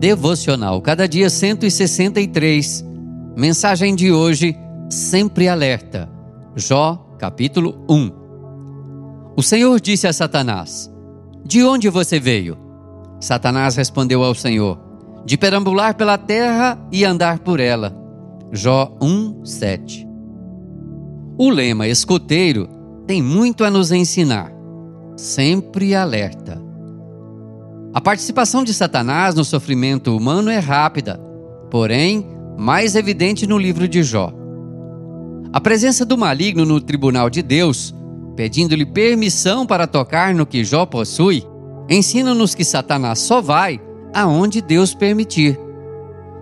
Devocional Cada Dia 163. Mensagem de hoje: Sempre alerta. Jó, capítulo 1. O Senhor disse a Satanás: De onde você veio? Satanás respondeu ao Senhor: De perambular pela terra e andar por ela. Jó 1, 7. O lema escoteiro tem muito a nos ensinar. Sempre alerta. A participação de Satanás no sofrimento humano é rápida, porém mais evidente no livro de Jó. A presença do maligno no tribunal de Deus, pedindo-lhe permissão para tocar no que Jó possui, ensina-nos que Satanás só vai aonde Deus permitir.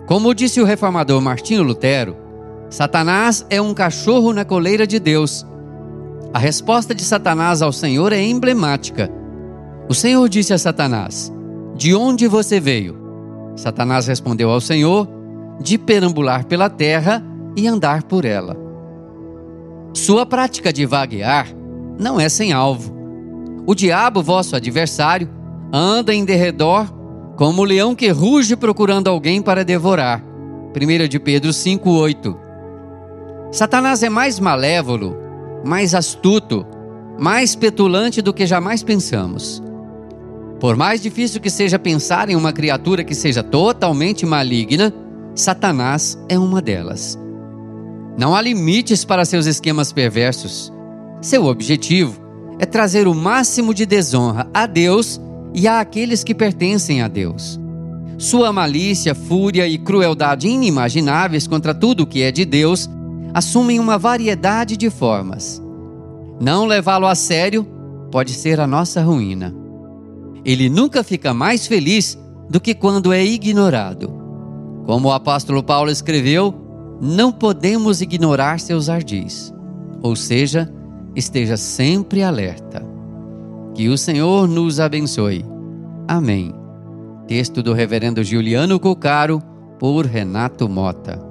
Como disse o reformador Martinho Lutero, Satanás é um cachorro na coleira de Deus. A resposta de Satanás ao Senhor é emblemática. O Senhor disse a Satanás: de onde você veio? Satanás respondeu ao Senhor: De perambular pela terra e andar por ela. Sua prática de vaguear não é sem alvo. O diabo, vosso adversário, anda em derredor como o leão que ruge procurando alguém para devorar. 1 de Pedro 5:8. Satanás é mais malévolo, mais astuto, mais petulante do que jamais pensamos. Por mais difícil que seja pensar em uma criatura que seja totalmente maligna, Satanás é uma delas. Não há limites para seus esquemas perversos. Seu objetivo é trazer o máximo de desonra a Deus e a aqueles que pertencem a Deus. Sua malícia, fúria e crueldade inimagináveis contra tudo que é de Deus assumem uma variedade de formas. Não levá-lo a sério pode ser a nossa ruína ele nunca fica mais feliz do que quando é ignorado. Como o apóstolo Paulo escreveu, não podemos ignorar seus ardis. Ou seja, esteja sempre alerta. Que o Senhor nos abençoe. Amém. Texto do Reverendo Juliano Cocaro, por Renato Mota.